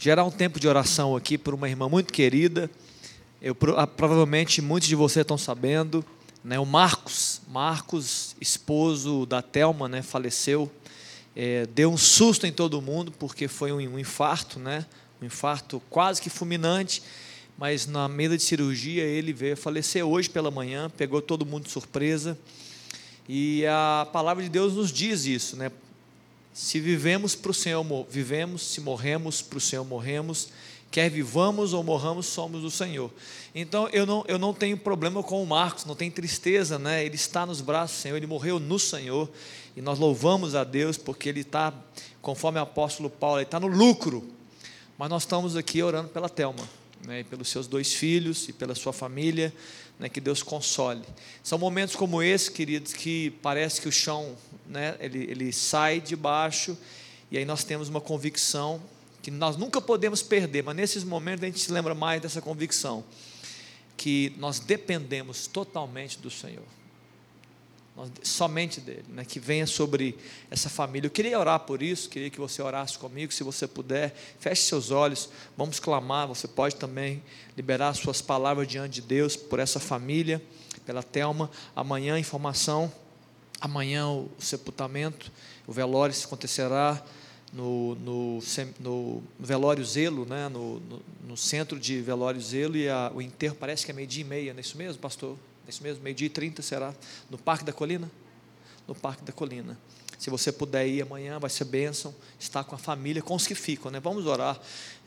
gerar um tempo de oração aqui por uma irmã muito querida. Eu, provavelmente muitos de vocês estão sabendo, né, o Marcos, Marcos, esposo da Telma, né, faleceu. É, deu um susto em todo mundo, porque foi um, um infarto, né, um infarto quase que fulminante, mas na mesa de cirurgia ele veio falecer hoje pela manhã, pegou todo mundo de surpresa. E a palavra de Deus nos diz isso, né? Se vivemos para o Senhor, vivemos, se morremos para o Senhor, morremos. Quer vivamos ou morramos, somos do Senhor. Então eu não, eu não tenho problema com o Marcos, não tem tristeza, né? Ele está nos braços do Senhor, ele morreu no Senhor. E nós louvamos a Deus porque ele está, conforme o apóstolo Paulo, ele está no lucro. Mas nós estamos aqui orando pela Telma, né? pelos seus dois filhos e pela sua família, né? que Deus console. São momentos como esse, queridos, que parece que o chão né, ele, ele sai de baixo, e aí nós temos uma convicção que nós nunca podemos perder, mas nesses momentos a gente se lembra mais dessa convicção, que nós dependemos totalmente do Senhor. Somente dele, né, que venha sobre essa família. Eu queria orar por isso, queria que você orasse comigo, se você puder, feche seus olhos, vamos clamar. Você pode também liberar suas palavras diante de Deus por essa família, pela Telma. Amanhã, informação Amanhã o sepultamento, o velório acontecerá no, no, no velório Zelo, né? No, no, no, centro de velório Zelo, e a, o enterro parece que é meio-dia e meia, não é isso mesmo, pastor? É isso mesmo? Meio-dia e trinta será? No Parque da Colina? No Parque da Colina. Se você puder ir amanhã, vai ser bênção, estar com a família, com os que ficam, né? Vamos orar.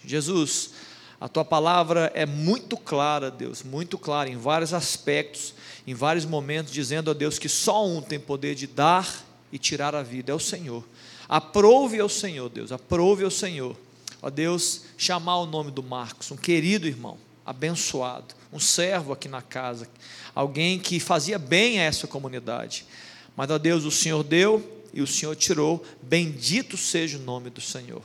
Jesus, a tua palavra é muito clara, Deus, muito clara em vários aspectos em vários momentos, dizendo a Deus que só um tem poder de dar e tirar a vida, é o Senhor. Aprove ao Senhor, Deus, aprove ao Senhor. Ó Deus, chamar o nome do Marcos, um querido irmão, abençoado, um servo aqui na casa, alguém que fazia bem a essa comunidade. Mas, ó Deus, o Senhor deu e o Senhor tirou, bendito seja o nome do Senhor.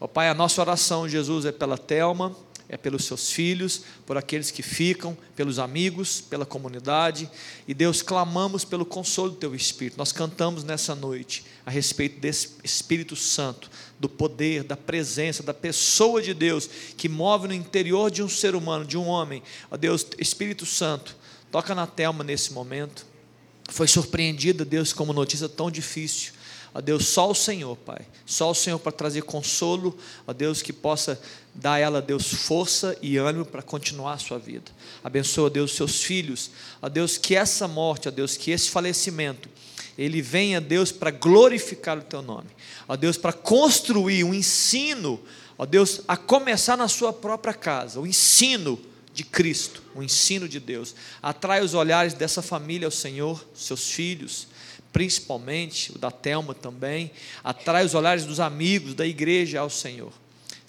Ó Pai, a nossa oração, Jesus, é pela Telma, é pelos seus filhos, por aqueles que ficam, pelos amigos, pela comunidade. E Deus, clamamos pelo consolo do teu Espírito. Nós cantamos nessa noite a respeito desse Espírito Santo, do poder, da presença, da pessoa de Deus que move no interior de um ser humano, de um homem. Ó Deus, Espírito Santo, toca na Telma nesse momento. Foi surpreendida, Deus, com uma notícia tão difícil. Ó Deus, só o Senhor, Pai. Só o Senhor para trazer consolo, ó Deus, que possa dar a ela, Deus, força e ânimo para continuar a sua vida. Abençoa, Deus, seus filhos. Ó Deus, que essa morte, ó Deus, que esse falecimento, ele venha, Deus, para glorificar o teu nome. Ó Deus, para construir um ensino, ó Deus, a começar na sua própria casa, o ensino de Cristo, o ensino de Deus. Atrai os olhares dessa família ao Senhor, seus filhos principalmente, o da Telma também, atrai os olhares dos amigos da igreja ao Senhor.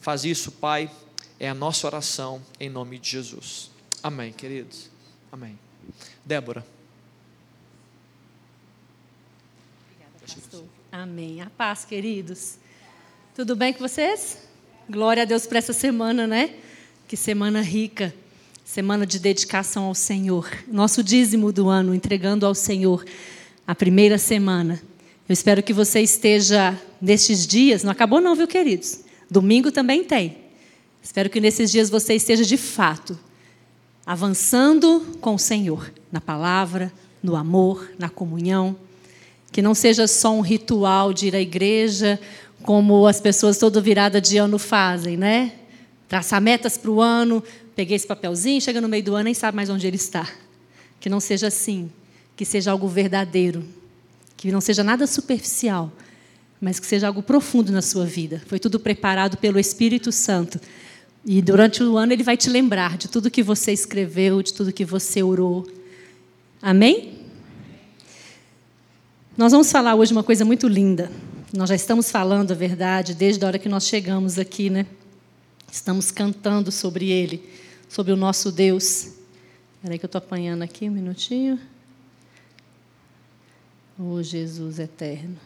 Faz isso, Pai, é a nossa oração em nome de Jesus. Amém, queridos. Amém. Débora. Obrigada, pastor. Amém. A paz, queridos. Tudo bem com vocês? Glória a Deus por essa semana, né? Que semana rica. Semana de dedicação ao Senhor. Nosso dízimo do ano, entregando ao Senhor a primeira semana. Eu espero que você esteja nestes dias, não acabou não, viu, queridos? Domingo também tem. Espero que nesses dias você esteja de fato avançando com o Senhor, na palavra, no amor, na comunhão. Que não seja só um ritual de ir à igreja, como as pessoas toda virada de ano fazem, né? Traçar metas para o ano, peguei esse papelzinho, chega no meio do ano nem sabe mais onde ele está. Que não seja assim que seja algo verdadeiro, que não seja nada superficial, mas que seja algo profundo na sua vida. Foi tudo preparado pelo Espírito Santo. E durante o ano ele vai te lembrar de tudo que você escreveu, de tudo que você orou. Amém? Nós vamos falar hoje uma coisa muito linda. Nós já estamos falando a verdade desde a hora que nós chegamos aqui, né? Estamos cantando sobre ele, sobre o nosso Deus. Espera aí que eu estou apanhando aqui um minutinho. Oh, Jesus eterno.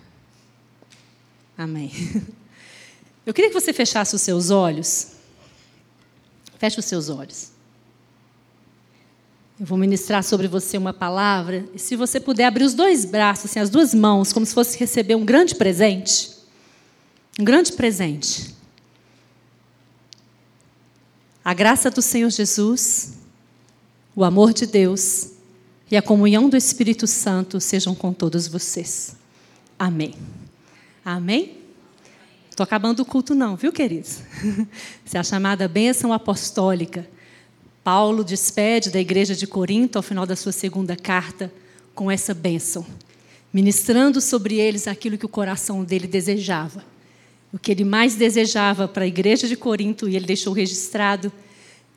Amém. Eu queria que você fechasse os seus olhos. Feche os seus olhos. Eu vou ministrar sobre você uma palavra. E se você puder abrir os dois braços, assim, as duas mãos, como se fosse receber um grande presente. Um grande presente. A graça do Senhor Jesus, o amor de Deus e a comunhão do Espírito Santo sejam com todos vocês. Amém. Amém? Estou acabando o culto, não, viu, queridos? Essa é a chamada bênção apostólica. Paulo despede da igreja de Corinto, ao final da sua segunda carta, com essa bênção, ministrando sobre eles aquilo que o coração dele desejava. O que ele mais desejava para a igreja de Corinto, e ele deixou registrado,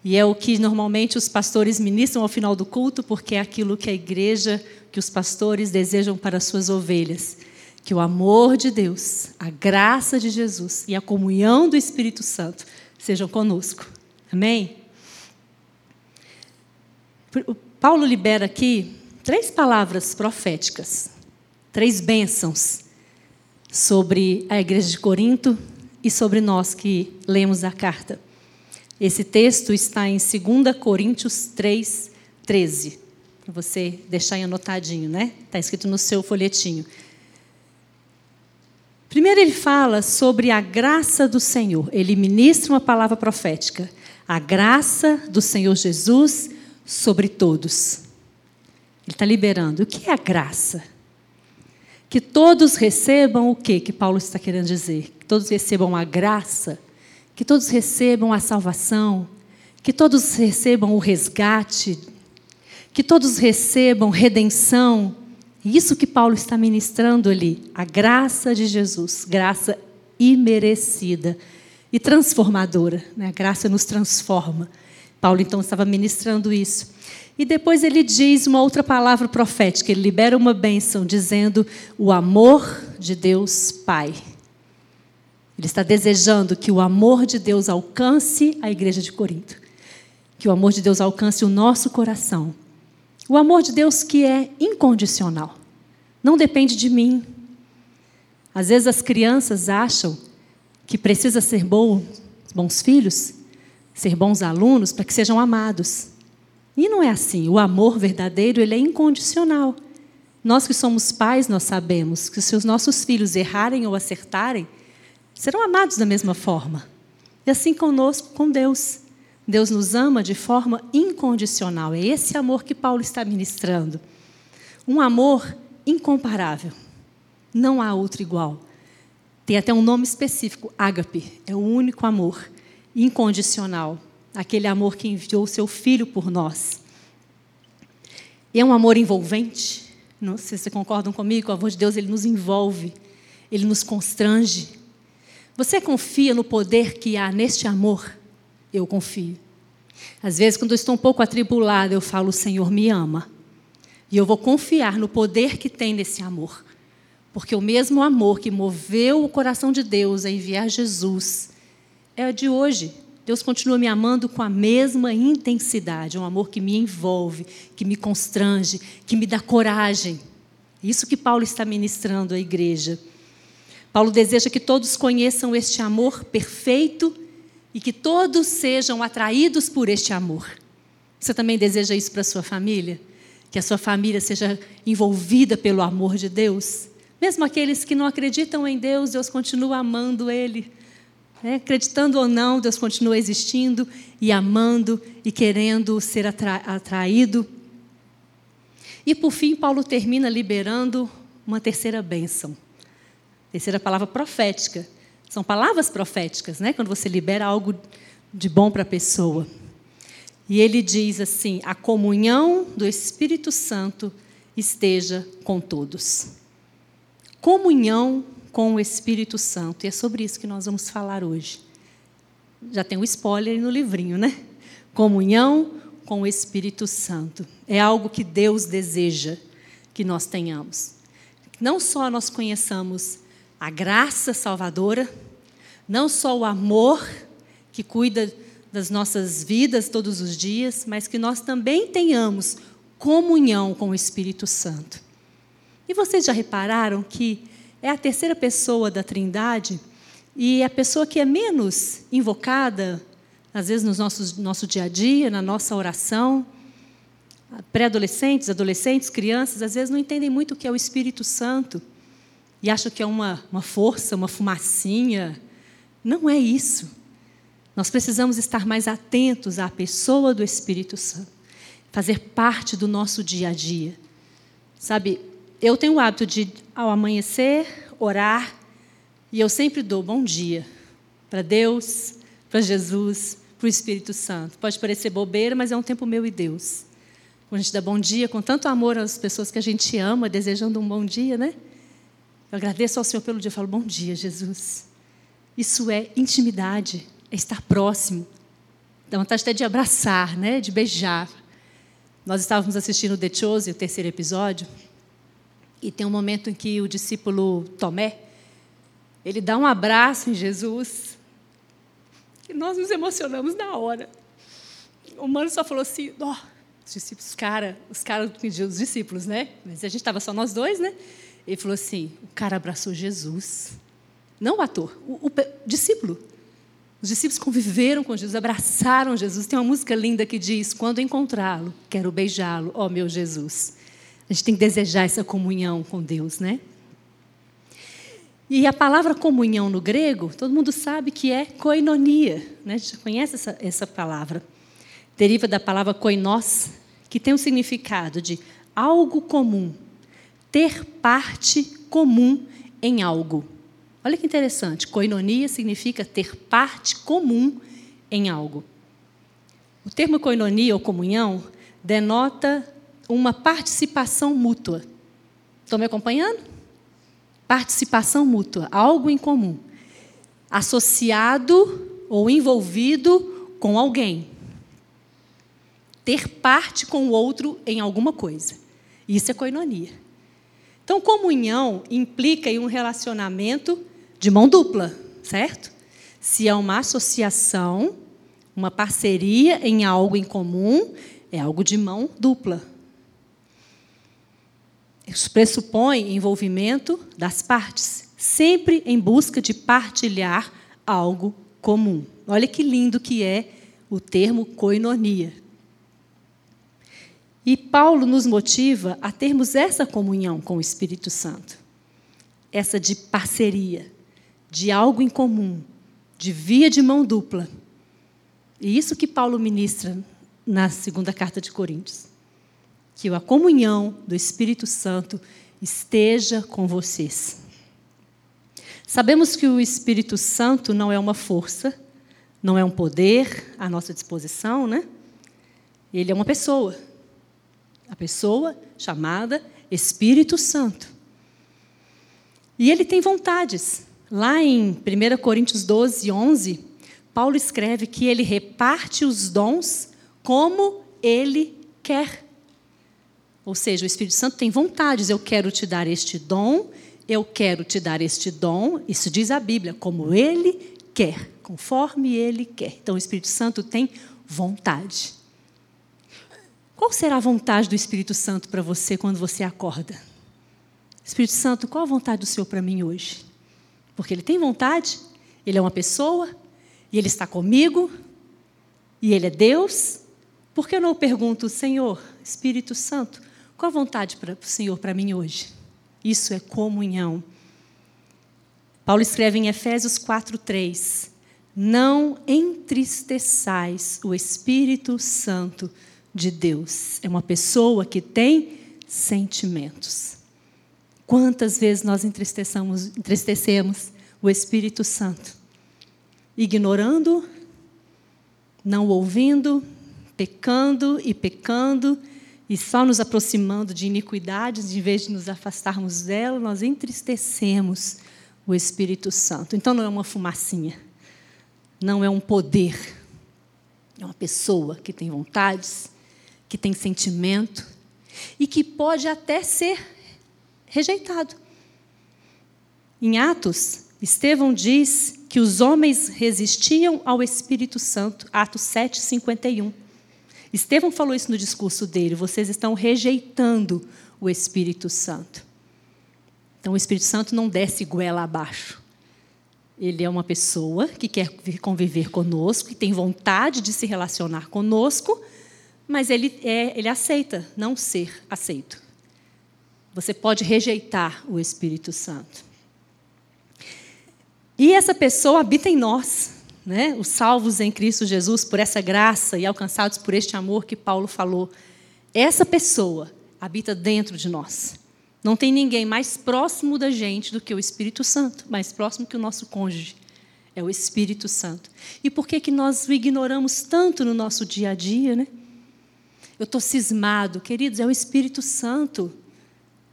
e é o que normalmente os pastores ministram ao final do culto, porque é aquilo que a igreja, que os pastores desejam para as suas ovelhas. Que o amor de Deus, a graça de Jesus e a comunhão do Espírito Santo sejam conosco. Amém? Paulo libera aqui três palavras proféticas, três bênãos sobre a igreja de Corinto e sobre nós que lemos a carta. Esse texto está em 2 Coríntios 3, 13. Para você deixar anotadinho, né? Está escrito no seu folhetinho. Primeiro, ele fala sobre a graça do Senhor. Ele ministra uma palavra profética. A graça do Senhor Jesus sobre todos. Ele está liberando. O que é a graça? Que todos recebam o que que Paulo está querendo dizer? Que todos recebam a graça, que todos recebam a salvação, que todos recebam o resgate, que todos recebam redenção. Isso que Paulo está ministrando ali, a graça de Jesus, graça imerecida e transformadora. Né? A graça nos transforma. Paulo então estava ministrando isso. E depois ele diz uma outra palavra profética, ele libera uma bênção, dizendo o amor de Deus Pai. Ele está desejando que o amor de Deus alcance a igreja de Corinto, que o amor de Deus alcance o nosso coração. O amor de Deus que é incondicional, não depende de mim. Às vezes as crianças acham que precisa ser bom, bons filhos, ser bons alunos para que sejam amados. E não é assim. O amor verdadeiro ele é incondicional. Nós que somos pais, nós sabemos que se os nossos filhos errarem ou acertarem, serão amados da mesma forma. E assim conosco, com Deus. Deus nos ama de forma incondicional. É esse amor que Paulo está ministrando. Um amor incomparável. Não há outro igual. Tem até um nome específico, ágape. É o único amor incondicional, aquele amor que enviou seu filho por nós. E é um amor envolvente. Não sei se vocês concordam comigo, o amor de Deus ele nos envolve, ele nos constrange. Você confia no poder que há neste amor? Eu confio. Às vezes, quando eu estou um pouco atribulada, eu falo: O Senhor me ama. E eu vou confiar no poder que tem nesse amor. Porque o mesmo amor que moveu o coração de Deus a enviar Jesus é de hoje. Deus continua me amando com a mesma intensidade, um amor que me envolve, que me constrange, que me dá coragem. Isso que Paulo está ministrando à igreja. Paulo deseja que todos conheçam este amor perfeito e que todos sejam atraídos por este amor. Você também deseja isso para a sua família? Que a sua família seja envolvida pelo amor de Deus? Mesmo aqueles que não acreditam em Deus, Deus continua amando ele é, acreditando ou não, Deus continua existindo e amando e querendo ser atra atraído. E por fim, Paulo termina liberando uma terceira bênção. Terceira palavra profética. São palavras proféticas, né? Quando você libera algo de bom para a pessoa. E ele diz assim: a comunhão do Espírito Santo esteja com todos. Comunhão com o Espírito Santo. E é sobre isso que nós vamos falar hoje. Já tem um spoiler no livrinho, né? Comunhão com o Espírito Santo. É algo que Deus deseja que nós tenhamos. Não só nós conheçamos a graça salvadora, não só o amor que cuida das nossas vidas todos os dias, mas que nós também tenhamos comunhão com o Espírito Santo. E vocês já repararam que é a terceira pessoa da Trindade e a pessoa que é menos invocada, às vezes, no nosso, nosso dia a dia, na nossa oração. Pré-adolescentes, adolescentes, crianças, às vezes não entendem muito o que é o Espírito Santo e acham que é uma, uma força, uma fumacinha. Não é isso. Nós precisamos estar mais atentos à pessoa do Espírito Santo, fazer parte do nosso dia a dia. Sabe, eu tenho o hábito de, ao amanhecer, orar, e eu sempre dou bom dia para Deus, para Jesus, para o Espírito Santo. Pode parecer bobeira, mas é um tempo meu e Deus. Quando a gente dá bom dia, com tanto amor às pessoas que a gente ama, desejando um bom dia, né? Eu agradeço ao Senhor pelo dia, eu falo, bom dia, Jesus. Isso é intimidade, é estar próximo. Dá vontade até de abraçar, né? de beijar. Nós estávamos assistindo The Chosen, o terceiro episódio, e tem um momento em que o discípulo Tomé, ele dá um abraço em Jesus, e nós nos emocionamos na hora. O mano só falou assim, ó, oh, os discípulos, cara, os caras, os discípulos, né? Mas a gente estava só nós dois, né? Ele falou assim, o cara abraçou Jesus. Não o ator, o, o discípulo. Os discípulos conviveram com Jesus, abraçaram Jesus. Tem uma música linda que diz: Quando encontrá-lo, quero beijá-lo, ó meu Jesus. A gente tem que desejar essa comunhão com Deus, né? E a palavra comunhão no grego, todo mundo sabe que é koinonia, né? A gente conhece essa, essa palavra. Deriva da palavra koinos, que tem o um significado de algo comum, ter parte comum em algo. Olha que interessante. Coinonia significa ter parte comum em algo. O termo coinonia ou comunhão denota uma participação mútua. Estão me acompanhando? Participação mútua, algo em comum. Associado ou envolvido com alguém. Ter parte com o outro em alguma coisa. Isso é coinonia. Então, comunhão implica em um relacionamento de mão dupla, certo? Se é uma associação, uma parceria em algo em comum, é algo de mão dupla. Isso pressupõe envolvimento das partes, sempre em busca de partilhar algo comum. Olha que lindo que é o termo coinonia. E Paulo nos motiva a termos essa comunhão com o Espírito Santo, essa de parceria de algo em comum, de via de mão dupla. E isso que Paulo ministra na segunda carta de Coríntios. Que a comunhão do Espírito Santo esteja com vocês. Sabemos que o Espírito Santo não é uma força, não é um poder à nossa disposição, né? Ele é uma pessoa. A pessoa chamada Espírito Santo. E ele tem vontades. Lá em 1 Coríntios 12, 11, Paulo escreve que ele reparte os dons como ele quer. Ou seja, o Espírito Santo tem vontades. Eu quero te dar este dom, eu quero te dar este dom. Isso diz a Bíblia, como ele quer, conforme ele quer. Então, o Espírito Santo tem vontade. Qual será a vontade do Espírito Santo para você quando você acorda? Espírito Santo, qual a vontade do Senhor para mim hoje? Porque Ele tem vontade, Ele é uma pessoa, e Ele está comigo, e Ele é Deus. Por que eu não pergunto, Senhor, Espírito Santo, qual a vontade para o Senhor para mim hoje? Isso é comunhão. Paulo escreve em Efésios 4:3: Não entristeçais o Espírito Santo de Deus. É uma pessoa que tem sentimentos. Quantas vezes nós entristecemos, entristecemos o Espírito Santo? Ignorando, não ouvindo, pecando e pecando, e só nos aproximando de iniquidades, em vez de nos afastarmos dela, nós entristecemos o Espírito Santo. Então não é uma fumacinha, não é um poder, é uma pessoa que tem vontades, que tem sentimento e que pode até ser rejeitado. Em Atos, Estevão diz que os homens resistiam ao Espírito Santo, Atos 7, 51. Estevão falou isso no discurso dele: vocês estão rejeitando o Espírito Santo. Então, o Espírito Santo não desce goela abaixo. Ele é uma pessoa que quer conviver conosco, que tem vontade de se relacionar conosco, mas ele, é, ele aceita não ser aceito. Você pode rejeitar o Espírito Santo. E essa pessoa habita em nós. Né? os salvos em Cristo Jesus por essa graça e alcançados por este amor que Paulo falou, essa pessoa habita dentro de nós. Não tem ninguém mais próximo da gente do que o Espírito Santo, mais próximo que o nosso cônjuge. É o Espírito Santo. E por que, que nós o ignoramos tanto no nosso dia a dia, né? Eu estou cismado. Queridos, é o Espírito Santo.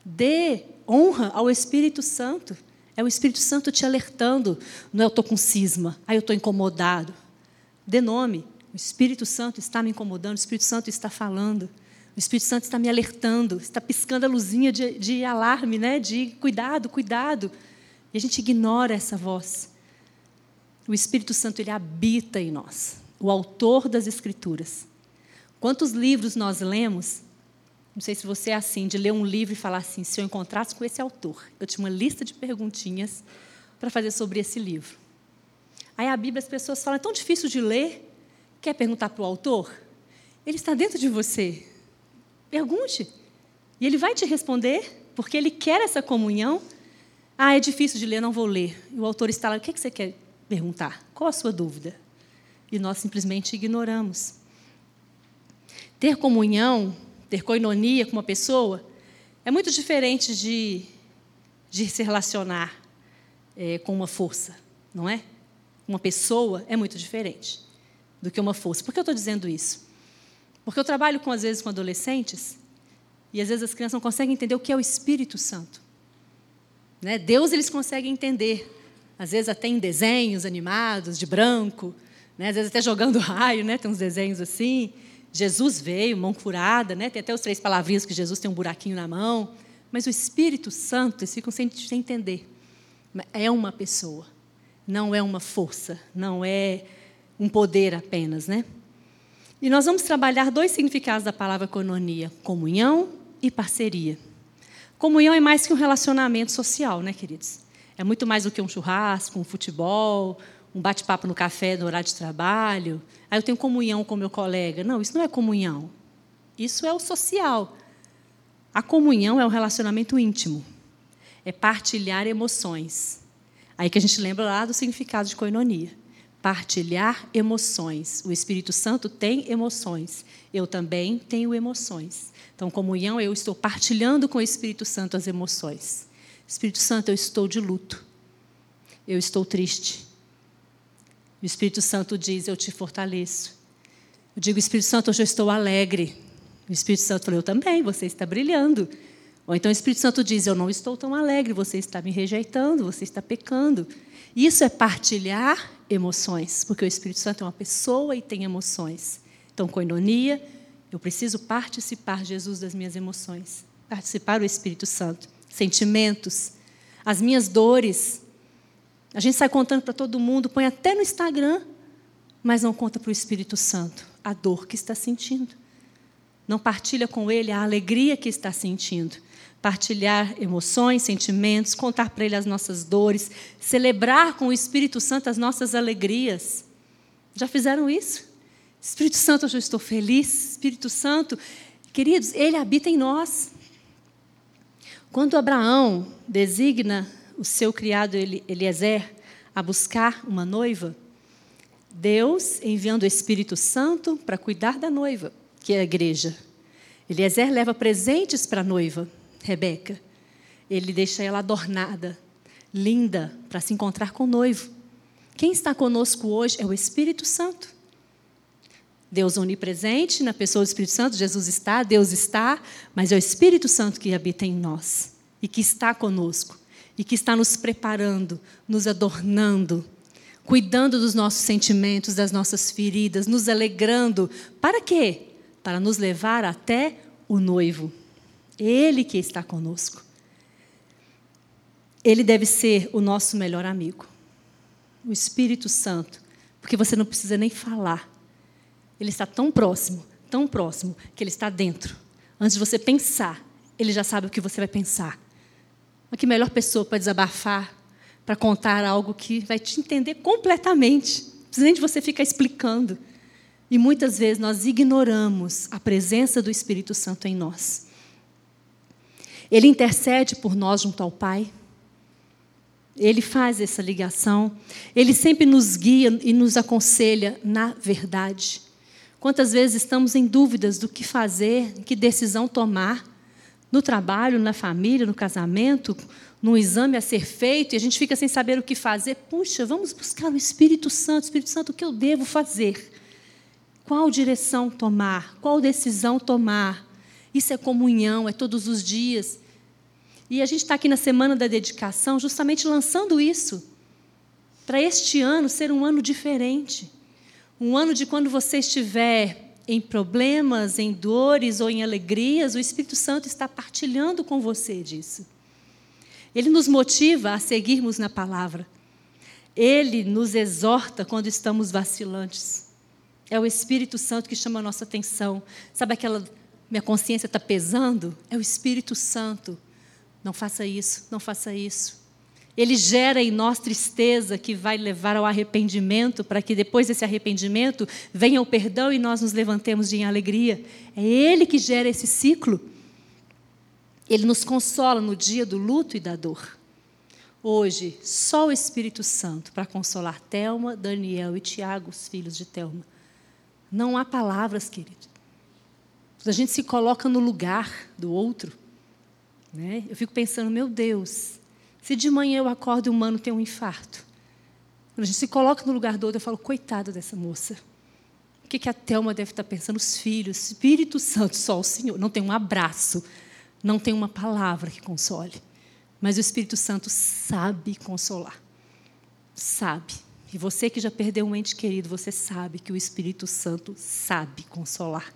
Dê honra ao Espírito Santo. É o Espírito Santo te alertando. Não é eu estou com cisma, aí eu estou incomodado. Dê nome. O Espírito Santo está me incomodando, o Espírito Santo está falando. O Espírito Santo está me alertando, está piscando a luzinha de, de alarme, né? de cuidado, cuidado. E a gente ignora essa voz. O Espírito Santo ele habita em nós, o autor das Escrituras. Quantos livros nós lemos? Não sei se você é assim, de ler um livro e falar assim: se eu encontrasse com esse autor, eu tinha uma lista de perguntinhas para fazer sobre esse livro. Aí a Bíblia, as pessoas falam: é tão difícil de ler. Quer perguntar para o autor? Ele está dentro de você. Pergunte. E ele vai te responder, porque ele quer essa comunhão. Ah, é difícil de ler, não vou ler. E o autor está lá: o que, é que você quer perguntar? Qual a sua dúvida? E nós simplesmente ignoramos. Ter comunhão, ter coinonia com uma pessoa, é muito diferente de, de se relacionar é, com uma força, não é? Uma pessoa é muito diferente do que uma força. Por que eu estou dizendo isso? Porque eu trabalho, com, às vezes, com adolescentes e, às vezes, as crianças não conseguem entender o que é o Espírito Santo. Né? Deus eles conseguem entender, às vezes até em desenhos animados, de branco, né? às vezes até jogando raio, né? tem uns desenhos assim. Jesus veio, mão curada, né? tem até os três palavrinhos que Jesus tem um buraquinho na mão. Mas o Espírito Santo, eles ficam sem, sem entender. É uma pessoa, não é uma força, não é um poder apenas. Né? E nós vamos trabalhar dois significados da palavra cononia: comunhão e parceria. Comunhão é mais que um relacionamento social, né, queridos? É muito mais do que um churrasco, um futebol, um bate-papo no café no horário de trabalho. Aí eu tenho comunhão com meu colega. Não, isso não é comunhão. Isso é o social. A comunhão é um relacionamento íntimo. É partilhar emoções. Aí que a gente lembra lá do significado de coinonia. Partilhar emoções. O Espírito Santo tem emoções. Eu também tenho emoções. Então, comunhão, eu estou partilhando com o Espírito Santo as emoções. Espírito Santo, eu estou de luto. Eu estou triste. O Espírito Santo diz: Eu te fortaleço. Eu digo: Espírito Santo, hoje eu estou alegre. O Espírito Santo falou: Eu também, você está brilhando. Ou então o Espírito Santo diz: Eu não estou tão alegre, você está me rejeitando, você está pecando. Isso é partilhar emoções, porque o Espírito Santo é uma pessoa e tem emoções. Então, coinonia, eu preciso participar, Jesus, das minhas emoções, participar do Espírito Santo, sentimentos, as minhas dores, a gente sai contando para todo mundo, põe até no Instagram, mas não conta para o Espírito Santo a dor que está sentindo. Não partilha com ele a alegria que está sentindo. Partilhar emoções, sentimentos, contar para ele as nossas dores, celebrar com o Espírito Santo as nossas alegrias. Já fizeram isso? Espírito Santo, hoje eu estou feliz. Espírito Santo, queridos, ele habita em nós. Quando Abraão designa o seu criado Eliezer a buscar uma noiva, Deus enviando o Espírito Santo para cuidar da noiva, que é a igreja. Eliezer leva presentes para a noiva, Rebeca. Ele deixa ela adornada, linda, para se encontrar com o noivo. Quem está conosco hoje é o Espírito Santo. Deus onipresente, na pessoa do Espírito Santo, Jesus está, Deus está, mas é o Espírito Santo que habita em nós e que está conosco e que está nos preparando, nos adornando, cuidando dos nossos sentimentos, das nossas feridas, nos alegrando. Para quê? Para nos levar até o noivo. Ele que está conosco. Ele deve ser o nosso melhor amigo. O Espírito Santo. Porque você não precisa nem falar. Ele está tão próximo, tão próximo, que ele está dentro. Antes de você pensar, ele já sabe o que você vai pensar. Mas que melhor pessoa para desabafar, para contar algo que vai te entender completamente. Precisa nem de você ficar explicando. E muitas vezes nós ignoramos a presença do Espírito Santo em nós. Ele intercede por nós junto ao Pai. Ele faz essa ligação. Ele sempre nos guia e nos aconselha na verdade. Quantas vezes estamos em dúvidas do que fazer, que decisão tomar, no trabalho, na família, no casamento, num exame a ser feito, e a gente fica sem saber o que fazer. Puxa, vamos buscar o Espírito Santo. Espírito Santo, o que eu devo fazer? Qual direção tomar? Qual decisão tomar? Isso é comunhão, é todos os dias. E a gente está aqui na semana da dedicação, justamente lançando isso. Para este ano ser um ano diferente. Um ano de quando você estiver em problemas, em dores ou em alegrias, o Espírito Santo está partilhando com você disso. Ele nos motiva a seguirmos na palavra. Ele nos exorta quando estamos vacilantes. É o Espírito Santo que chama a nossa atenção. Sabe aquela minha consciência está pesando? É o Espírito Santo. Não faça isso, não faça isso. Ele gera em nós tristeza que vai levar ao arrependimento, para que depois desse arrependimento venha o perdão e nós nos levantemos em alegria. É Ele que gera esse ciclo. Ele nos consola no dia do luto e da dor. Hoje, só o Espírito Santo para consolar Telma, Daniel e Tiago, os filhos de Telma. Não há palavras, querido. A gente se coloca no lugar do outro. Né? Eu fico pensando, meu Deus, se de manhã eu acordo e o humano tem um infarto. Quando a gente se coloca no lugar do outro, eu falo, coitado dessa moça. O que, que a Thelma deve estar pensando? Os filhos, Espírito Santo, só o Senhor. Não tem um abraço, não tem uma palavra que console. Mas o Espírito Santo sabe consolar. Sabe. E você que já perdeu um ente querido, você sabe que o Espírito Santo sabe consolar.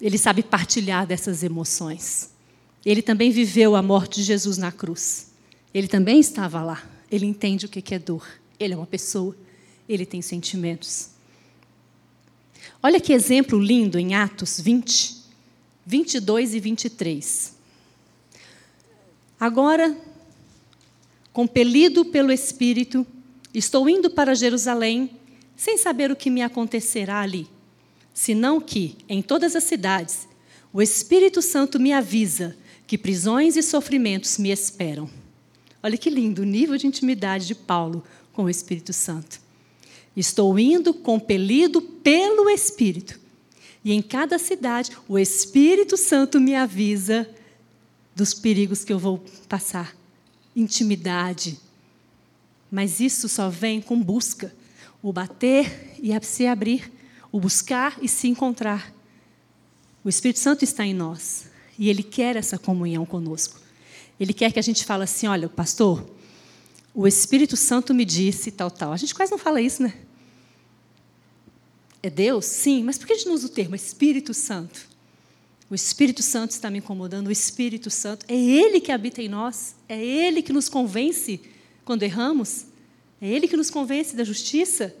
Ele sabe partilhar dessas emoções. Ele também viveu a morte de Jesus na cruz. Ele também estava lá. Ele entende o que é dor. Ele é uma pessoa. Ele tem sentimentos. Olha que exemplo lindo em Atos 20, 22 e 23. Agora, compelido pelo Espírito, estou indo para Jerusalém, sem saber o que me acontecerá ali, senão que, em todas as cidades, o Espírito Santo me avisa que prisões e sofrimentos me esperam. Olha que lindo o nível de intimidade de Paulo com o Espírito Santo. Estou indo compelido pelo Espírito. E em cada cidade, o Espírito Santo me avisa dos perigos que eu vou passar. Intimidade. Mas isso só vem com busca. O bater e se abrir. O buscar e se encontrar. O Espírito Santo está em nós. E Ele quer essa comunhão conosco. Ele quer que a gente fale assim: olha, pastor, o Espírito Santo me disse tal, tal. A gente quase não fala isso, né? É Deus? Sim, mas por que a gente não usa o termo Espírito Santo? O Espírito Santo está me incomodando, o Espírito Santo. É Ele que habita em nós, é Ele que nos convence quando erramos, é Ele que nos convence da justiça,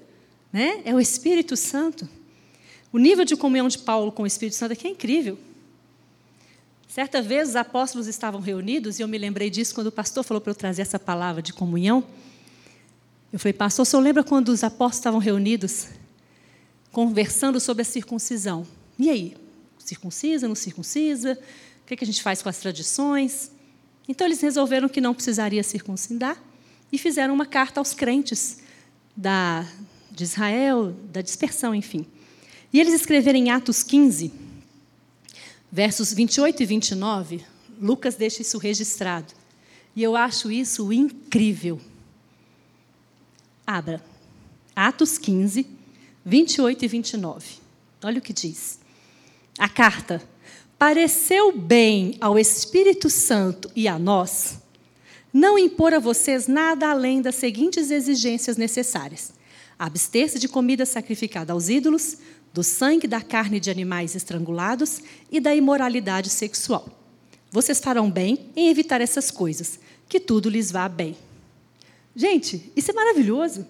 né? é o Espírito Santo. O nível de comunhão de Paulo com o Espírito Santo aqui é incrível. Certa vez os apóstolos estavam reunidos, e eu me lembrei disso quando o pastor falou para eu trazer essa palavra de comunhão. Eu falei, pastor, o senhor lembra quando os apóstolos estavam reunidos, conversando sobre a circuncisão? E aí? Circuncisa, não circuncisa? O que, a gente faz com as tradições? Então eles resolveram que não precisaria circuncidar e fizeram uma carta aos crentes da, de Israel, da dispersão, enfim. E eles escreveram em Atos 15, versos 28 e 29, Lucas deixa isso registrado. E eu acho isso incrível. Abra. Atos 15, 28 e 29. Olha o que diz. A carta. Pareceu bem ao Espírito Santo e a nós não impor a vocês nada além das seguintes exigências necessárias: abster-se de comida sacrificada aos ídolos, do sangue da carne de animais estrangulados e da imoralidade sexual. Vocês farão bem em evitar essas coisas, que tudo lhes vá bem. Gente, isso é maravilhoso.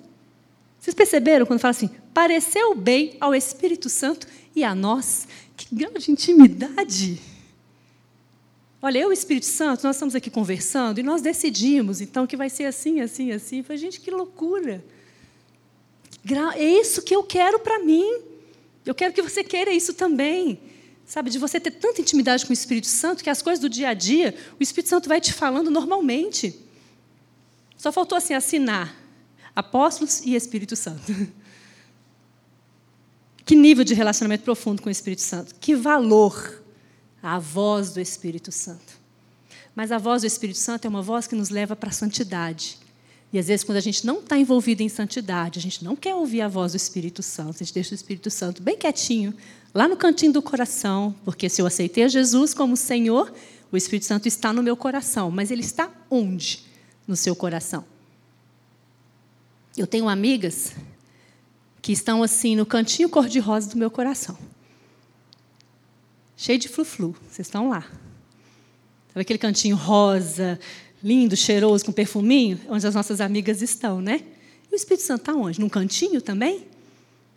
Vocês perceberam quando fala assim, pareceu bem ao Espírito Santo e a nós? Que grande intimidade! Olha, eu e o Espírito Santo, nós estamos aqui conversando e nós decidimos, então, que vai ser assim, assim, assim. Falei, gente, que loucura! É isso que eu quero para mim. Eu quero que você queira isso também. Sabe, de você ter tanta intimidade com o Espírito Santo que as coisas do dia a dia, o Espírito Santo vai te falando normalmente. Só faltou assim assinar apóstolos e Espírito Santo. Que nível de relacionamento profundo com o Espírito Santo? Que valor a voz do Espírito Santo. Mas a voz do Espírito Santo é uma voz que nos leva para a santidade. E às vezes, quando a gente não está envolvido em santidade, a gente não quer ouvir a voz do Espírito Santo, a gente deixa o Espírito Santo bem quietinho, lá no cantinho do coração, porque se eu aceitei a Jesus como Senhor, o Espírito Santo está no meu coração, mas ele está onde? No seu coração. Eu tenho amigas que estão assim no cantinho cor-de-rosa do meu coração. Cheio de flu-flu, vocês estão lá. Sabe aquele cantinho rosa, lindo, cheiroso, com perfuminho? Onde as nossas amigas estão, né? E o Espírito Santo está onde? Num cantinho também?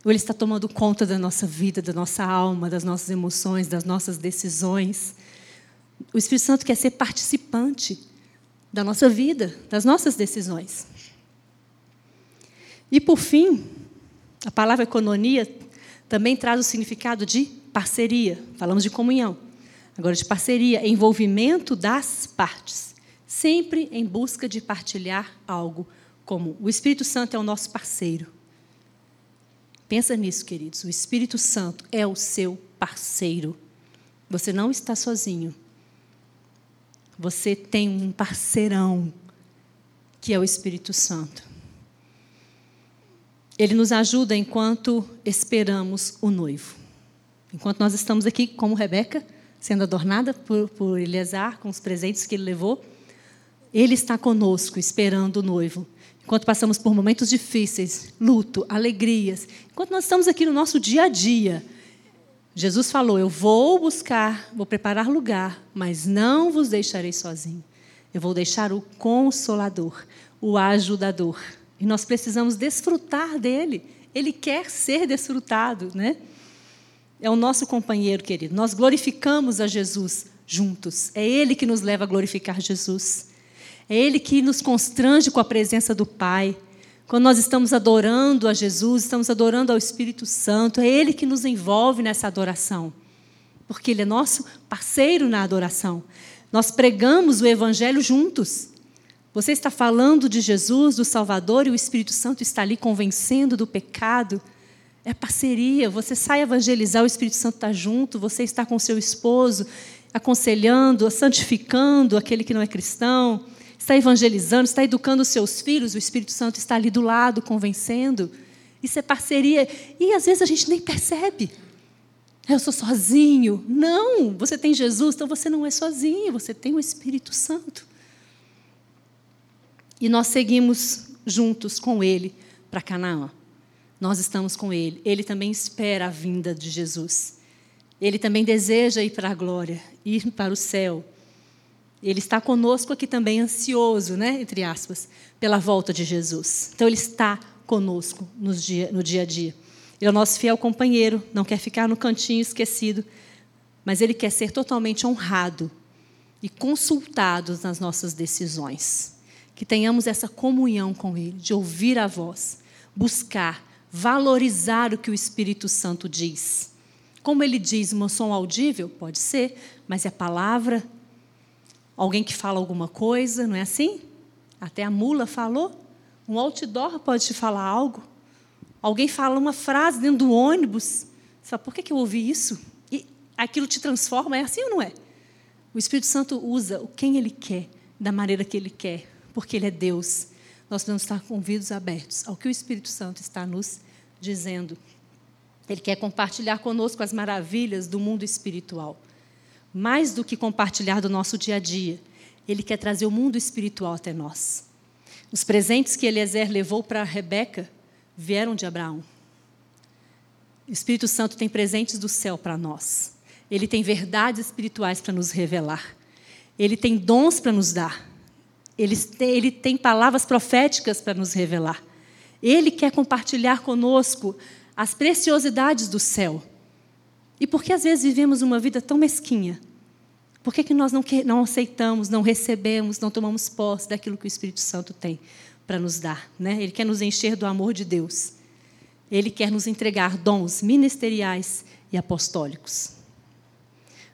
Ou ele está tomando conta da nossa vida, da nossa alma, das nossas emoções, das nossas decisões? O Espírito Santo quer ser participante da nossa vida, das nossas decisões. E, por fim, a palavra economia também traz o significado de parceria. Falamos de comunhão. Agora, de parceria, envolvimento das partes. Sempre em busca de partilhar algo comum. O Espírito Santo é o nosso parceiro. Pensa nisso, queridos. O Espírito Santo é o seu parceiro. Você não está sozinho. Você tem um parceirão, que é o Espírito Santo. Ele nos ajuda enquanto esperamos o noivo. Enquanto nós estamos aqui, como Rebeca, sendo adornada por, por Eleazar, com os presentes que ele levou, ele está conosco, esperando o noivo. Enquanto passamos por momentos difíceis, luto, alegrias, enquanto nós estamos aqui no nosso dia a dia, Jesus falou: Eu vou buscar, vou preparar lugar, mas não vos deixarei sozinho. Eu vou deixar o consolador, o ajudador. E nós precisamos desfrutar dele. Ele quer ser desfrutado, né? É o nosso companheiro, querido. Nós glorificamos a Jesus juntos. É ele que nos leva a glorificar Jesus. É ele que nos constrange com a presença do Pai. Quando nós estamos adorando a Jesus, estamos adorando ao Espírito Santo, é ele que nos envolve nessa adoração. Porque ele é nosso parceiro na adoração. Nós pregamos o evangelho juntos. Você está falando de Jesus, do Salvador, e o Espírito Santo está ali convencendo do pecado. É parceria. Você sai evangelizar, o Espírito Santo está junto, você está com seu esposo, aconselhando, santificando aquele que não é cristão, está evangelizando, está educando os seus filhos, o Espírito Santo está ali do lado, convencendo. Isso é parceria. E às vezes a gente nem percebe. Eu sou sozinho. Não, você tem Jesus, então você não é sozinho, você tem o Espírito Santo. E nós seguimos juntos com Ele para Canaã. Nós estamos com Ele. Ele também espera a vinda de Jesus. Ele também deseja ir para a glória, ir para o céu. Ele está conosco aqui também, ansioso, né, entre aspas, pela volta de Jesus. Então, Ele está conosco no dia, no dia a dia. Ele é o nosso fiel companheiro, não quer ficar no cantinho esquecido, mas Ele quer ser totalmente honrado e consultado nas nossas decisões que tenhamos essa comunhão com Ele, de ouvir a voz, buscar, valorizar o que o Espírito Santo diz. Como ele diz, um som audível? Pode ser, mas é palavra. Alguém que fala alguma coisa, não é assim? Até a mula falou. Um outdoor pode te falar algo. Alguém fala uma frase dentro do ônibus. Sabe por que, eu ouvi isso? E aquilo te transforma, é assim ou não é? O Espírito Santo usa o quem ele quer, da maneira que ele quer, porque Ele é Deus. Nós devemos estar com ouvidos abertos ao que o Espírito Santo está nos dizendo. Ele quer compartilhar conosco as maravilhas do mundo espiritual. Mais do que compartilhar do nosso dia a dia, ele quer trazer o mundo espiritual até nós. Os presentes que Eliezer levou para Rebeca vieram de Abraão. O Espírito Santo tem presentes do céu para nós. Ele tem verdades espirituais para nos revelar. Ele tem dons para nos dar. Ele tem, ele tem palavras proféticas para nos revelar. Ele quer compartilhar conosco as preciosidades do céu. E por que às vezes vivemos uma vida tão mesquinha? Por que, que nós não, que, não aceitamos, não recebemos, não tomamos posse daquilo que o Espírito Santo tem para nos dar? Né? Ele quer nos encher do amor de Deus. Ele quer nos entregar dons ministeriais e apostólicos.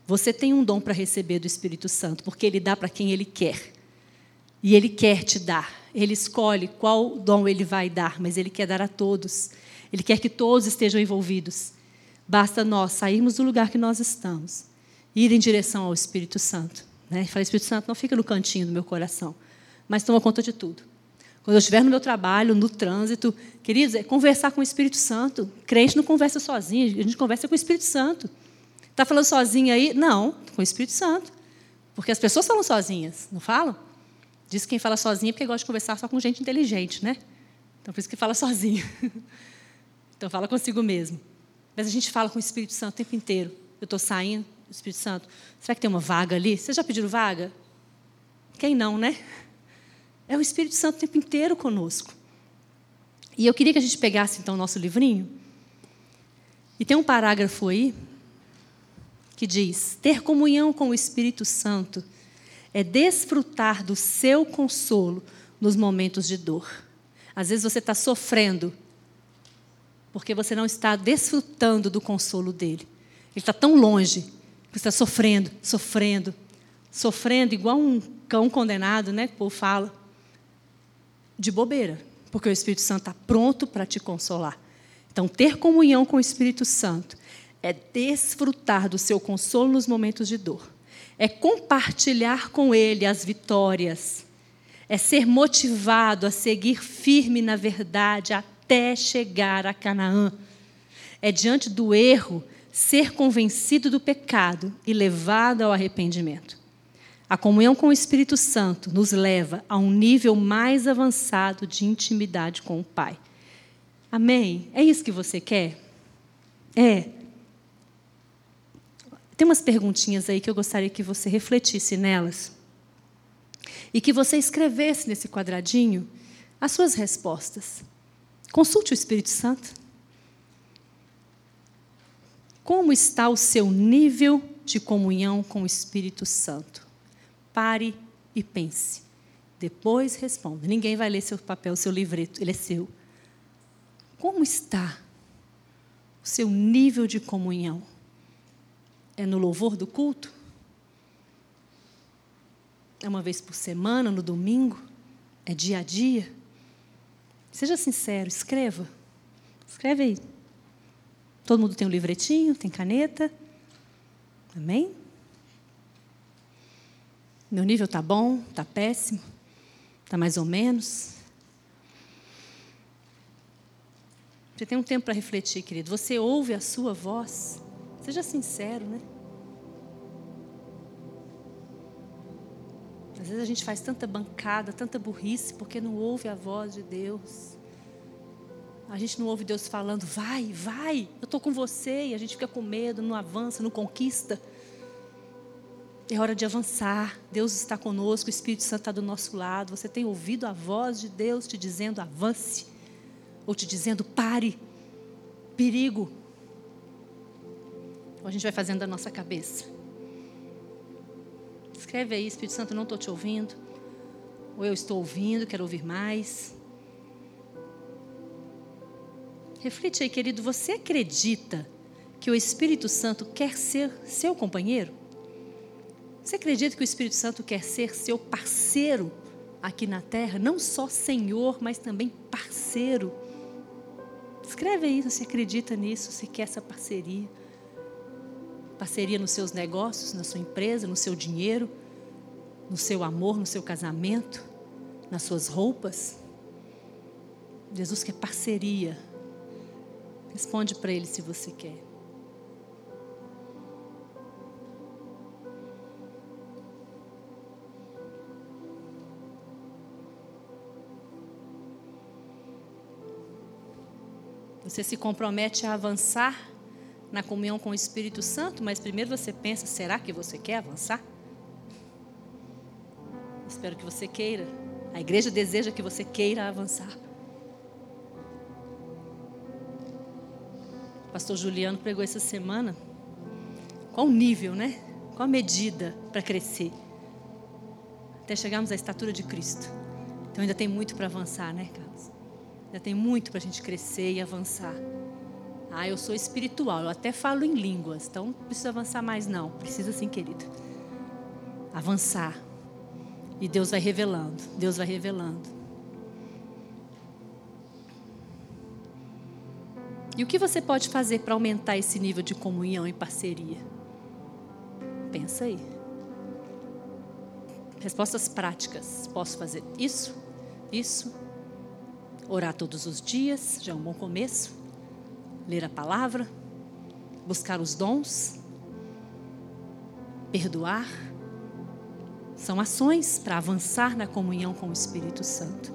Você tem um dom para receber do Espírito Santo, porque ele dá para quem ele quer. E Ele quer te dar. Ele escolhe qual dom ele vai dar, mas ele quer dar a todos. Ele quer que todos estejam envolvidos. Basta nós sairmos do lugar que nós estamos, ir em direção ao Espírito Santo. Né? Falei, Espírito Santo, não fica no cantinho do meu coração, mas toma conta de tudo. Quando eu estiver no meu trabalho, no trânsito, queridos, é conversar com o Espírito Santo. Crente não conversa sozinho, a gente conversa com o Espírito Santo. Está falando sozinho aí? Não, com o Espírito Santo. Porque as pessoas falam sozinhas, não falam? Diz que quem fala sozinho é porque gosta de conversar só com gente inteligente, né? Então, por isso que fala sozinho. Então, fala consigo mesmo. Mas a gente fala com o Espírito Santo o tempo inteiro. Eu estou saindo, Espírito Santo, será que tem uma vaga ali? Vocês já pediram vaga? Quem não, né? É o Espírito Santo o tempo inteiro conosco. E eu queria que a gente pegasse, então, o nosso livrinho. E tem um parágrafo aí que diz: ter comunhão com o Espírito Santo é desfrutar do seu consolo nos momentos de dor. Às vezes você está sofrendo porque você não está desfrutando do consolo dele. Ele está tão longe que você está sofrendo, sofrendo, sofrendo, igual um cão condenado, né? Que o povo fala, de bobeira, porque o Espírito Santo está pronto para te consolar. Então, ter comunhão com o Espírito Santo é desfrutar do seu consolo nos momentos de dor, é compartilhar com ele as vitórias, é ser motivado a seguir firme na verdade até chegar a Canaã. É diante do erro ser convencido do pecado e levado ao arrependimento. A comunhão com o Espírito Santo nos leva a um nível mais avançado de intimidade com o Pai. Amém? É isso que você quer? É. Tem umas perguntinhas aí que eu gostaria que você refletisse nelas. E que você escrevesse nesse quadradinho as suas respostas. Consulte o Espírito Santo. Como está o seu nível de comunhão com o Espírito Santo? Pare e pense. Depois responda. Ninguém vai ler seu papel, seu livreto, ele é seu. Como está o seu nível de comunhão? É no louvor do culto? É uma vez por semana, no domingo? É dia a dia? Seja sincero, escreva. Escreve aí. Todo mundo tem um livretinho, tem caneta. Amém? Meu nível está bom, está péssimo, está mais ou menos. Você tem um tempo para refletir, querido. Você ouve a sua voz. Seja sincero, né? Às vezes a gente faz tanta bancada, tanta burrice, porque não ouve a voz de Deus. A gente não ouve Deus falando, vai, vai, eu estou com você, e a gente fica com medo, não avança, não conquista. É hora de avançar. Deus está conosco, o Espírito Santo está do nosso lado. Você tem ouvido a voz de Deus te dizendo avance, ou te dizendo pare, perigo. Ou a gente vai fazendo da nossa cabeça. Escreve aí, Espírito Santo, não estou te ouvindo. Ou eu estou ouvindo, quero ouvir mais. Reflete aí, querido, você acredita que o Espírito Santo quer ser seu companheiro? Você acredita que o Espírito Santo quer ser seu parceiro aqui na terra? Não só Senhor, mas também parceiro. Escreve aí, você acredita nisso, você quer essa parceria. Parceria nos seus negócios, na sua empresa, no seu dinheiro no seu amor, no seu casamento, nas suas roupas. Jesus quer parceria. Responde para Ele se você quer. Você se compromete a avançar na comunhão com o Espírito Santo, mas primeiro você pensa: será que você quer avançar? Espero que você queira. A igreja deseja que você queira avançar. O pastor Juliano pregou essa semana. Qual o nível, né? Qual a medida para crescer? Até chegarmos à estatura de Cristo. Então ainda tem muito para avançar, né, Carlos? Ainda tem muito para a gente crescer e avançar. Ah, eu sou espiritual, eu até falo em línguas, então não preciso avançar mais, não. Precisa sim, querido. Avançar. E Deus vai revelando, Deus vai revelando. E o que você pode fazer para aumentar esse nível de comunhão e parceria? Pensa aí. Respostas práticas. Posso fazer isso, isso. Orar todos os dias, já é um bom começo Ler a palavra, buscar os dons, perdoar. São ações para avançar na comunhão com o Espírito Santo.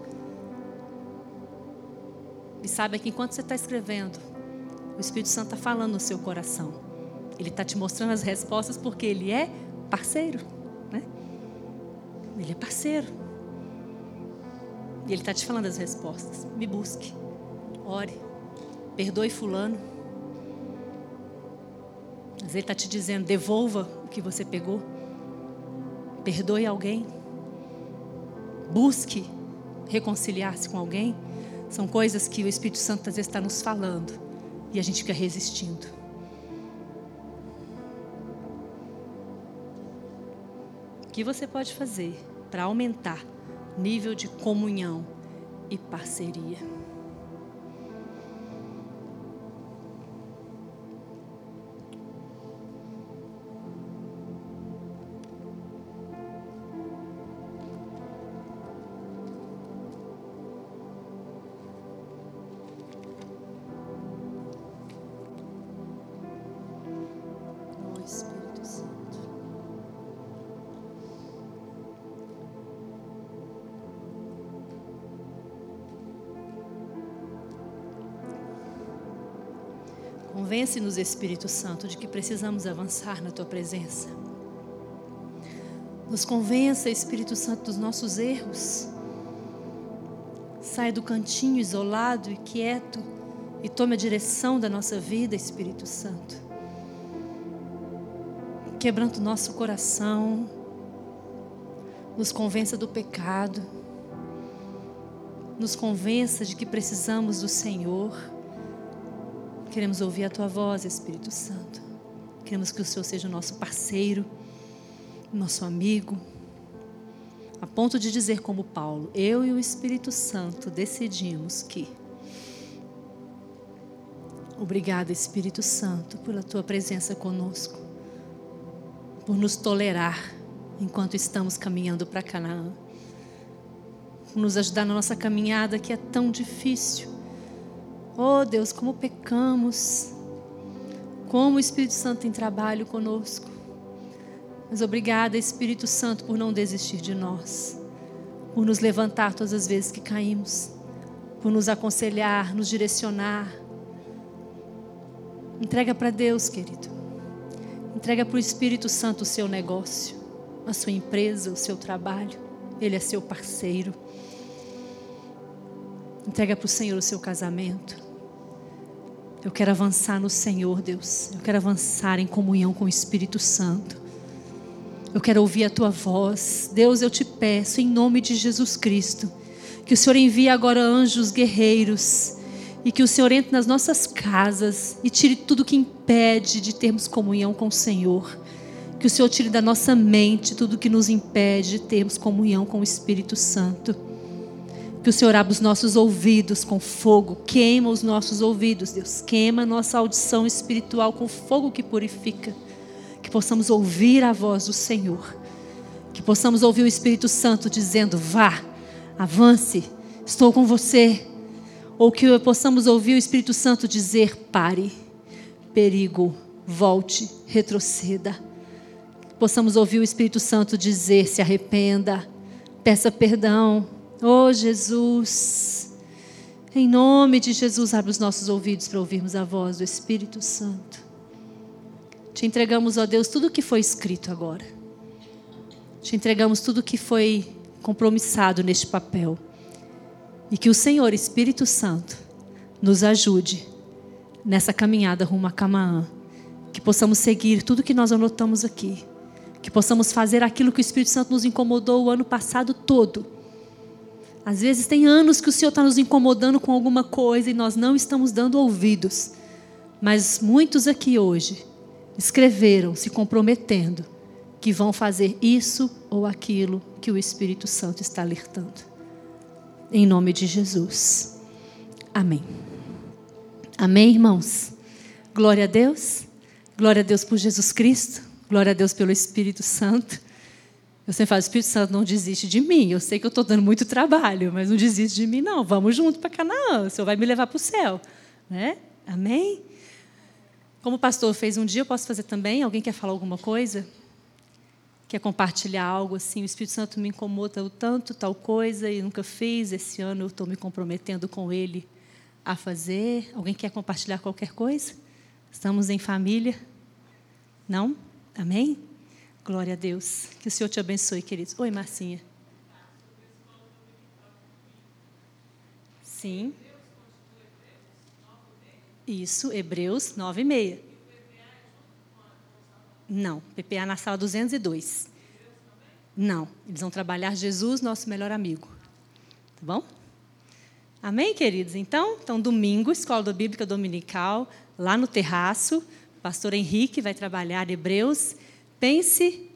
E sabe que enquanto você está escrevendo, o Espírito Santo está falando no seu coração. Ele está te mostrando as respostas porque ele é parceiro. Né? Ele é parceiro. E ele está te falando as respostas. Me busque. Ore. Perdoe fulano. Mas ele está te dizendo, devolva o que você pegou. Perdoe alguém. Busque reconciliar-se com alguém. São coisas que o Espírito Santo às vezes está nos falando e a gente fica resistindo. O que você pode fazer para aumentar nível de comunhão e parceria? Convence-nos, Espírito Santo, de que precisamos avançar na tua presença. Nos convença, Espírito Santo, dos nossos erros. Sai do cantinho isolado e quieto e tome a direção da nossa vida, Espírito Santo. Quebrando nosso coração, nos convença do pecado, nos convença de que precisamos do Senhor Queremos ouvir a tua voz, Espírito Santo. Queremos que o Senhor seja o nosso parceiro, nosso amigo, a ponto de dizer, como Paulo, eu e o Espírito Santo decidimos que. Obrigada, Espírito Santo, pela tua presença conosco, por nos tolerar enquanto estamos caminhando para Canaã, por nos ajudar na nossa caminhada que é tão difícil Oh Deus, como pecamos, como o Espírito Santo tem trabalho conosco. Mas obrigada, Espírito Santo, por não desistir de nós, por nos levantar todas as vezes que caímos, por nos aconselhar, nos direcionar. Entrega para Deus, querido. Entrega para o Espírito Santo o seu negócio, a sua empresa, o seu trabalho. Ele é seu parceiro. Entrega para o Senhor o seu casamento. Eu quero avançar no Senhor, Deus. Eu quero avançar em comunhão com o Espírito Santo. Eu quero ouvir a tua voz. Deus, eu te peço, em nome de Jesus Cristo, que o Senhor envie agora anjos guerreiros e que o Senhor entre nas nossas casas e tire tudo que impede de termos comunhão com o Senhor. Que o Senhor tire da nossa mente tudo que nos impede de termos comunhão com o Espírito Santo. Que o Senhor abra os nossos ouvidos com fogo, queima os nossos ouvidos, Deus. Queima nossa audição espiritual com fogo que purifica. Que possamos ouvir a voz do Senhor. Que possamos ouvir o Espírito Santo dizendo: vá, avance, estou com você. Ou que possamos ouvir o Espírito Santo dizer: pare, perigo, volte, retroceda. Que possamos ouvir o Espírito Santo dizer: se arrependa, peça perdão Oh Jesus, em nome de Jesus, abre os nossos ouvidos para ouvirmos a voz do Espírito Santo. Te entregamos, ó Deus, tudo o que foi escrito agora. Te entregamos tudo o que foi compromissado neste papel. E que o Senhor, Espírito Santo, nos ajude nessa caminhada rumo a Camaã. Que possamos seguir tudo que nós anotamos aqui. Que possamos fazer aquilo que o Espírito Santo nos incomodou o ano passado todo às vezes tem anos que o Senhor está nos incomodando com alguma coisa e nós não estamos dando ouvidos. Mas muitos aqui hoje escreveram se comprometendo que vão fazer isso ou aquilo que o Espírito Santo está alertando. Em nome de Jesus. Amém. Amém, irmãos? Glória a Deus. Glória a Deus por Jesus Cristo. Glória a Deus pelo Espírito Santo. Eu sempre falo, Espírito Santo não desiste de mim. Eu sei que eu estou dando muito trabalho, mas não desiste de mim, não. Vamos junto para Canaã. O Senhor vai me levar para o céu. Né? Amém? Como o pastor fez um dia, eu posso fazer também? Alguém quer falar alguma coisa? Quer compartilhar algo assim? O Espírito Santo me incomoda o tanto, tal coisa, e nunca fiz. Esse ano eu estou me comprometendo com Ele a fazer. Alguém quer compartilhar qualquer coisa? Estamos em família? Não? Amém? Glória a Deus. Que o Senhor te abençoe, queridos. Oi, Marcinha. Sim. Isso, Hebreus 9 e meia. Não, PPA na sala 202. Não, eles vão trabalhar Jesus, nosso melhor amigo. Tá bom? Amém, queridos? Então, então domingo, Escola Bíblica Dominical, lá no terraço. O pastor Henrique vai trabalhar Hebreus Pense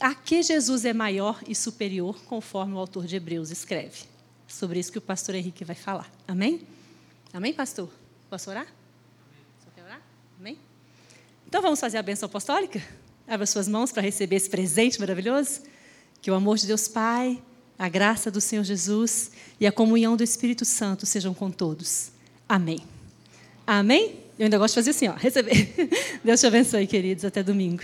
a que Jesus é maior e superior, conforme o autor de Hebreus escreve. Sobre isso que o pastor Henrique vai falar. Amém? Amém, pastor? Posso orar? Só quer orar? Amém? Então vamos fazer a bênção apostólica? Abra suas mãos para receber esse presente maravilhoso. Que o amor de Deus Pai, a graça do Senhor Jesus e a comunhão do Espírito Santo sejam com todos. Amém. Amém? Eu ainda gosto de fazer assim, ó, receber. Deus te abençoe, queridos. Até domingo.